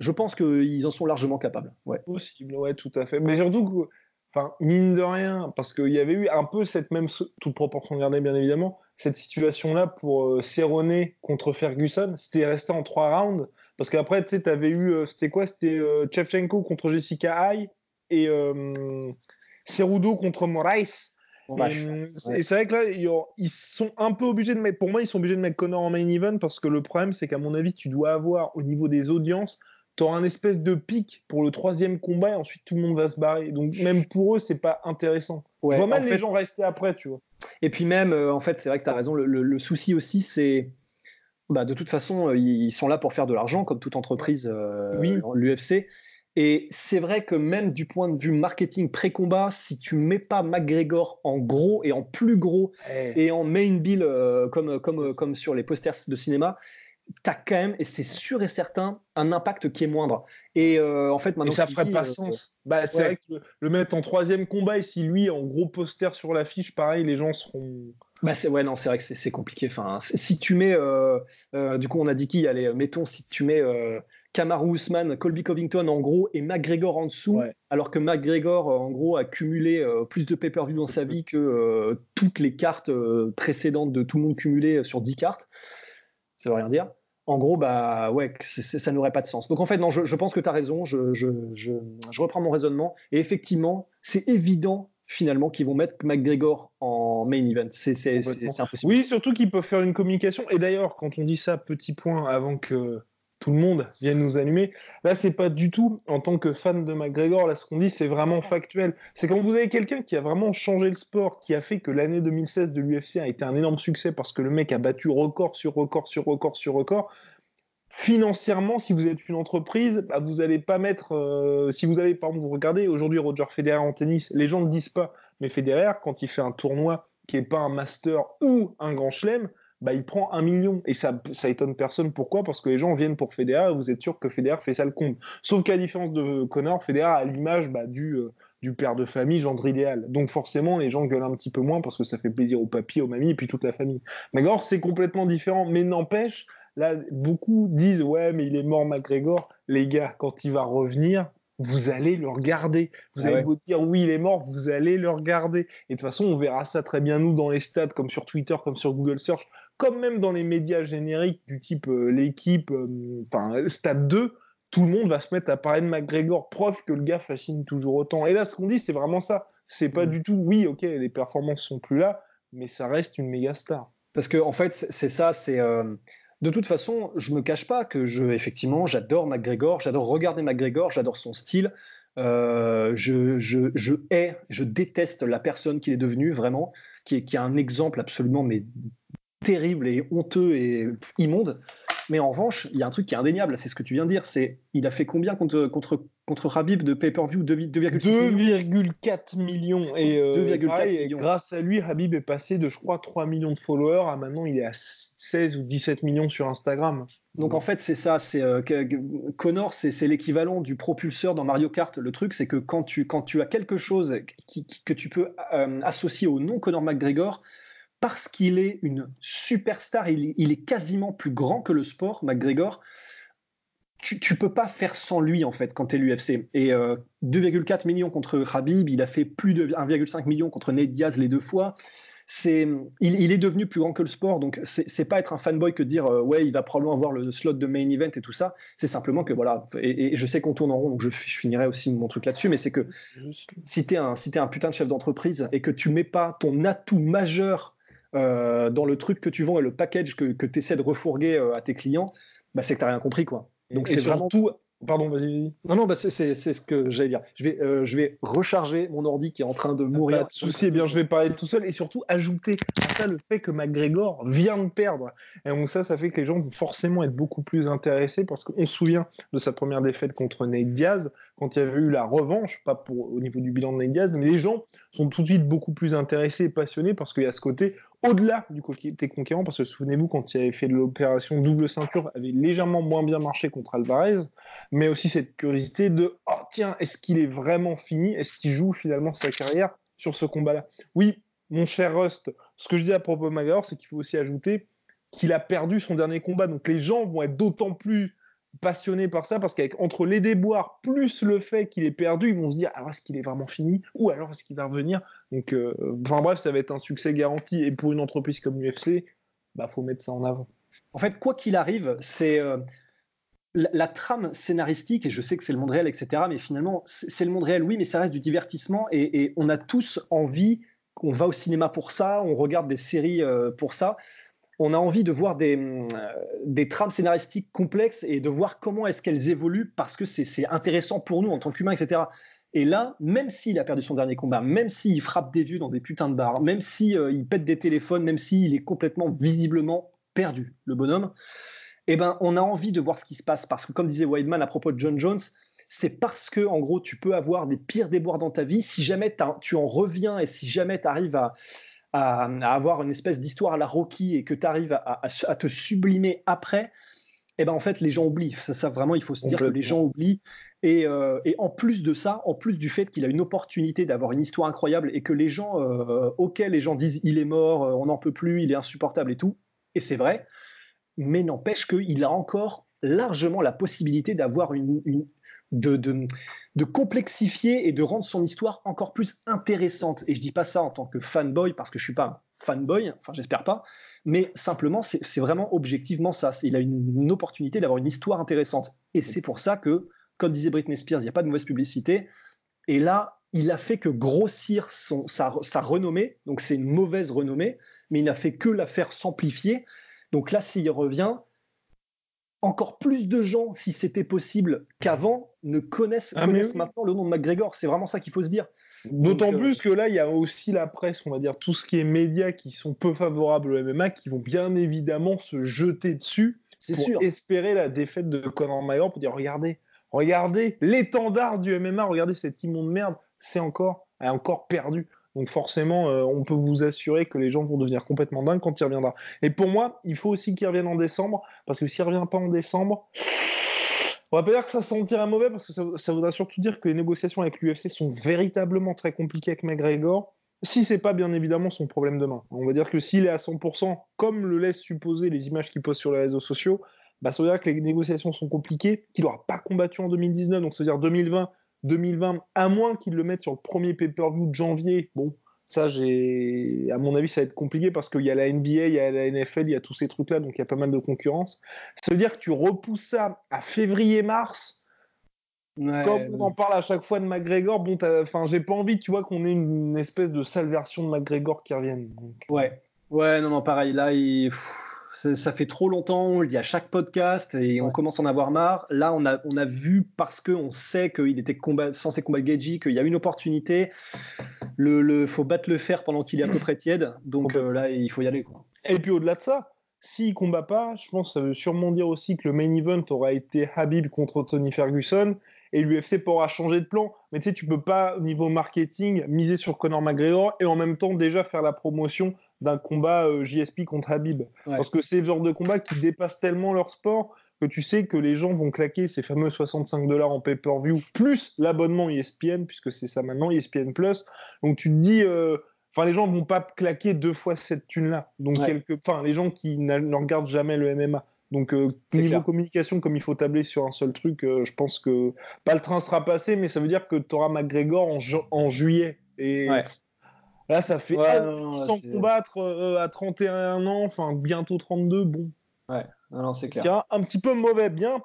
Je pense qu'ils en sont largement capables. Ouais. Possible, ouais, tout à fait. Mais surtout, enfin, mine de rien, parce qu'il y avait eu un peu cette même, toute proportion gardée bien évidemment, cette situation-là pour euh, Cerrone contre Ferguson. C'était resté en trois rounds. Parce qu'après, tu sais, avais eu, euh, c'était quoi? C'était euh, contre Jessica Hay et Cerudo contre Moraes. et, c'est vrai que là, ils sont un peu obligés de mettre, pour moi, ils sont obligés de mettre Connor en main event parce que le problème, c'est qu'à mon avis, tu dois avoir au niveau des audiences tu auras un espèce de pic pour le troisième combat et ensuite tout le monde va se barrer. Donc même pour eux, c'est pas intéressant. Ouais, je vois mal les gens rester après, tu vois. Et puis même, euh, en fait, c'est vrai que tu as raison, le, souci aussi, c'est... Bah, de toute façon, euh, ils sont là pour faire de l'argent, comme toute entreprise, euh, oui. l'UFC. Et c'est vrai que même du point de vue marketing pré-combat, si tu mets pas McGregor en gros et en plus gros et en main bill comme, comme, comme sur les posters de cinéma, tu as quand même, et c'est sûr et certain, un impact qui est moindre. Et euh, en fait, maintenant. Et ça ferait pas euh, sens. Bah, c'est vrai que le, mettre en troisième combat, et si lui, en gros poster sur l'affiche, pareil, les gens seront. Bah c'est ouais non c'est vrai que c'est compliqué enfin si tu mets euh, du coup on a dit qui? Allez mettons si tu mets Kamaru Usman Colby Covington en gros et McGregor en dessous alors que McGregor en gros a cumulé plus de pay-per-view dans sa vie que toutes les cartes précédentes de tout le monde cumulé sur 10 cartes ça veut rien dire. En gros, bah ouais, ça n'aurait pas de sens. Donc en fait, non, je, pense que tu as raison, je, je, reprends mon raisonnement. Et effectivement, c'est évident finalement qu'ils vont mettre McGregor en main event. C'est impossible. Oui, surtout qu'ils peuvent faire une communication. Et d'ailleurs, quand on dit ça, petit point, avant que tout le monde vient nous allumer. Là, c'est pas du tout en tant que fan de McGregor. Là, ce qu'on dit, c'est vraiment factuel. C'est quand vous avez quelqu'un qui a vraiment changé le sport, qui a fait que l'année 2016 de l'UFC a été un énorme succès parce que le mec a battu record sur record sur record sur record. Financièrement, si vous êtes une entreprise, bah, vous n'allez pas mettre. Euh, si vous avez, par exemple, vous regardez aujourd'hui Roger Federer en tennis, les gens ne disent pas, mais Federer, quand il fait un tournoi qui n'est pas un master ou un grand chelem, bah, il prend un million. Et ça, ça étonne personne. Pourquoi? Parce que les gens viennent pour Federer et vous êtes sûr que Federer fait ça le compte. Sauf qu'à différence de Connor, Federer a l'image bah, du, euh, du père de famille, gendre idéal. Donc forcément, les gens gueulent un petit peu moins parce que ça fait plaisir au papy, aux mamies et puis toute la famille. McGregor, c'est complètement différent. Mais n'empêche, là, beaucoup disent Ouais, mais il est mort, McGregor. Les gars, quand il va revenir, vous allez le regarder. Vous ah allez vous dire oui, il est mort, vous allez le regarder. Et de toute façon, on verra ça très bien, nous, dans les stades, comme sur Twitter, comme sur Google Search comme même dans les médias génériques du type euh, l'équipe, euh, enfin Stade 2, tout le monde va se mettre à parler de McGregor, preuve que le gars fascine toujours autant. Et là, ce qu'on dit, c'est vraiment ça. C'est pas mm. du tout, oui, ok, les performances sont plus là, mais ça reste une méga star. Parce que en fait, c'est ça, c'est euh, de toute façon, je me cache pas que je, effectivement, j'adore McGregor, j'adore regarder McGregor, j'adore son style. je, je, je, hais, je déteste la personne qu'il est devenu vraiment, qui est, qui a un exemple absolument mais terrible et honteux et immonde. Mais en revanche, il y a un truc qui est indéniable, c'est ce que tu viens de dire, c'est il a fait combien contre, contre, contre Habib de pay-per-view 2,4 millions? Et, euh, grâce à lui, Habib est passé de, je crois, 3 millions de followers à maintenant il est à 16 ou 17 millions sur Instagram. Donc en fait, c'est ça, c'est euh, Connor, c'est l'équivalent du propulseur dans Mario Kart. Le truc, c'est que quand tu, quand tu as quelque chose qui, que tu peux euh, associer au nom Connor McGregor, parce qu'il est une superstar, il, est quasiment plus grand que le sport, McGregor. Tu, tu peux pas faire sans lui en fait quand tu es l'UFC. Et 2,4 euh, millions contre Khabib, il a fait plus de 1,5 million contre Nate Diaz les deux fois. C'est, il, est devenu plus grand que le sport, donc c'est pas être un fanboy que dire euh, ouais il va probablement avoir le slot de main event et tout ça. C'est simplement que voilà, et, je sais qu'on tourne en rond, donc je, finirai aussi mon truc là-dessus, mais c'est que si t'es un si es un putain de chef d'entreprise et que tu mets pas ton atout majeur euh, dans le truc que tu vends et le package que, que tu essaies de refourguer euh, à tes clients, bah, c'est que tu n'as rien compris. Quoi. Donc c'est vraiment tout. Pardon, vas-y. Non, non, bah c'est ce que j'allais dire. Je vais, euh, je vais recharger mon ordi qui est en train de mourir. Pas de souci, eh bien, je vais parler tout seul et surtout ajouter à ça le fait que McGregor vient de perdre. Et donc, ça, ça fait que les gens vont forcément être beaucoup plus intéressés parce qu'on se souvient de sa première défaite contre Nate Diaz quand il y avait eu la revanche, pas pour, au niveau du bilan de Nate Diaz, mais les gens sont tout de suite beaucoup plus intéressés et passionnés parce qu'il y a ce côté au-delà du côté conquérant, parce que souvenez-vous, quand il avait fait l'opération double ceinture, avait légèrement moins bien marché contre Alvarez, mais aussi cette curiosité de oh tiens, est-ce qu'il est vraiment fini? Est-ce qu'il joue finalement sa carrière sur ce combat-là? Oui, mon cher Rust, ce que je dis à propos de McGregor, c'est qu'il faut aussi ajouter qu'il a perdu son dernier combat, donc les gens vont être d'autant plus passionné par ça parce qu'entre les déboires plus le fait qu'il est perdu, ils vont se dire alors est-ce qu'il est vraiment fini? Ou alors est-ce qu'il va revenir? Donc, euh, enfin bref, ça va être un succès garanti et pour une entreprise comme l'UFC, bah faut mettre ça en avant. En fait, quoi qu'il arrive, c'est euh, la, trame scénaristique et je sais que c'est le monde réel, etc. Mais finalement, c'est le monde réel, oui, mais ça reste du divertissement et, on a tous envie. On va au cinéma pour ça, on regarde des séries euh, pour ça on a envie de voir des, euh, des trames scénaristiques complexes et de voir comment est-ce qu'elles évoluent parce que c'est intéressant pour nous en tant qu'humains, etc. Et là, même s'il a perdu son dernier combat, même s'il frappe des vieux dans des putains de bars, même s'il il pète des téléphones, même s'il est complètement visiblement perdu, le bonhomme, eh ben, on a envie de voir ce qui se passe. Parce que, comme disait Weidman à propos de John Jones, c'est parce que, en gros, tu peux avoir des pires déboires dans ta vie. Si jamais tu en reviens et si jamais tu arrives à, avoir une espèce d'histoire à la Rocky et que tu arrives à, te sublimer après, eh ben en fait, les gens oublient. Ça, vraiment, il faut se dire que les gens oublient. Euh, et, en plus de ça, en plus du fait qu'il a une opportunité d'avoir une histoire incroyable et que les gens, euh, auxquels les gens disent il est mort, euh, on n'en peut plus, il est insupportable et tout, et c'est vrai, mais n'empêche qu'il a encore largement la possibilité d'avoir une, de, complexifier et de rendre son histoire encore plus intéressante. Et je dis pas ça en tant que fanboy, parce que je suis pas fanboy, enfin j'espère pas, mais simplement c'est vraiment objectivement ça. Il a une, opportunité d'avoir une histoire intéressante. Et c'est pour ça que, comme disait Britney Spears, il n'y a pas de mauvaise publicité. Et là, il a fait que grossir son, sa, sa renommée, donc c'est une mauvaise renommée, mais il n'a fait que la faire s'amplifier. Donc là, s'il revient, encore plus de gens, si c'était possible qu'avant, ne connaissent, ah, connaissent maintenant le nom de McGregor. C'est vraiment ça qu'il faut se dire. D'autant euh, plus que là, il y a aussi la presse, on va dire, tout ce qui est médias qui sont peu favorables au MMA, qui vont bien évidemment se jeter dessus pour sûr. espérer la défaite de Conor McGregor pour dire regardez, regardez l'étendard du MMA, regardez cet immonde merde, c'est encore, encore perdu. Donc forcément, euh, on peut vous assurer que les gens vont devenir complètement dingues quand il reviendra. Et pour moi, il faut aussi qu'il revienne en décembre, parce que s'il revient pas en décembre, on va pas dire que ça sentirait mauvais, parce que ça, voudra surtout dire que les négociations avec l'UFC sont véritablement très compliquées avec McGregor. Si c'est pas bien évidemment son problème de main. On va dire que s'il est à 100%, comme le laissent supposer les images qu'il pose sur les réseaux sociaux, bah, ça veut dire que les négociations sont compliquées, qu'il n'aura pas combattu en 2019, donc ça veut dire 2020 2020, à moins qu'ils le mettent sur le premier pay-per-view de janvier. Bon, ça, j'ai, à mon avis, ça va être compliqué parce qu'il y a la NBA, il y a la NFL, il y a tous ces trucs-là, donc il y a pas mal de concurrence. Ça veut dire que tu repousses ça à février-mars. Comme on en parle à chaque fois de McGregor, bon, enfin, j'ai pas envie, tu vois, qu'on ait une, espèce de sale version de McGregor qui revienne. Ouais, ouais, non, non, pareil. Là, il ça fait trop longtemps, on le dit à chaque podcast et on commence à en avoir marre. Là, on a, on a vu parce qu'on sait qu'il était censé combattre Geji, qu'il y a une opportunité. Le, le, faut battre le fer pendant qu'il est à peu près tiède. Donc euh, là, il faut y aller. Quoi. Et puis au-delà de ça, s'il combat pas, je pense que ça veut sûrement dire aussi que le main event aura été Habib contre Tony Ferguson et l'UFC pourra changer de plan. Mais tu sais, tu peux pas, au niveau marketing, miser sur Conor McGregor et en même temps déjà faire la promotion d'un combat euh, JSP contre Habib. Parce que c'est le genre de combat qui dépasse tellement leur sport que tu sais que les gens vont claquer ces fameux 65 dollars en pay-per-view, plus l'abonnement ESPN, puisque c'est ça maintenant, ESPN Plus. Donc tu te dis, euh, enfin les gens vont pas claquer deux fois cette thune-là. Donc enfin les gens qui ne regardent jamais le MMA. Donc euh, niveau communication, comme il faut tabler sur un seul truc, je pense que pas le train sera passé, mais ça veut dire que tu auras McGregor en, en juillet. Et Là, ça fait sans combattre euh, à 31 ans, enfin bientôt 32, bon. Ouais, non, c'est clair. un petit peu mauvais, bien.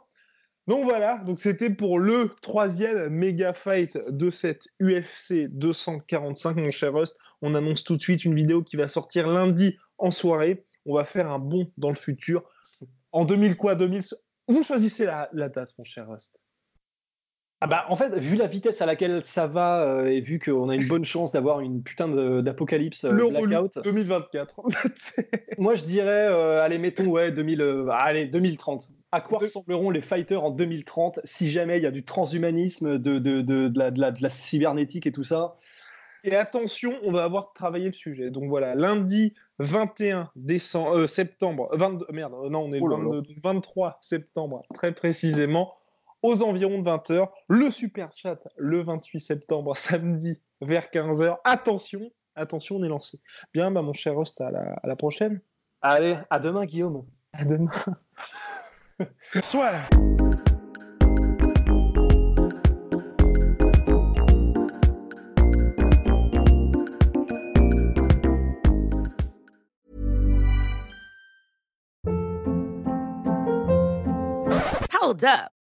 Donc voilà, donc c'était pour le troisième méga fight de cette UFC 245, mon cher Rust. On annonce tout de suite une vidéo qui va sortir lundi en soirée. On va faire un bond dans le futur. En 2000 quoi 2000 Vous choisissez la, la date, mon cher Rust. Ah bah, en fait, vu la vitesse à laquelle ça va euh, et vu qu'on a une bonne chance d'avoir une putain d'apocalypse euh, blackout. 2024. moi, je dirais, euh, allez, mettons, ouais, 2000, allez, 2030. À quoi ressembleront les fighters en 2030 si jamais il y a du transhumanisme, de, de, de, de la, la, la, cybernétique et tout ça? Et attention, on va avoir travaillé le sujet. Donc voilà, lundi 21 décembre, septembre, 22, merde, non, on est le 23 septembre, très précisément aux environs de 20h. Le super chat le 28 septembre, samedi, vers 15h. Attention, attention, on est lancé. Bien, bah, mon cher host, à la, à la prochaine. Allez, à demain, Guillaume. À demain. Soit. Hold up.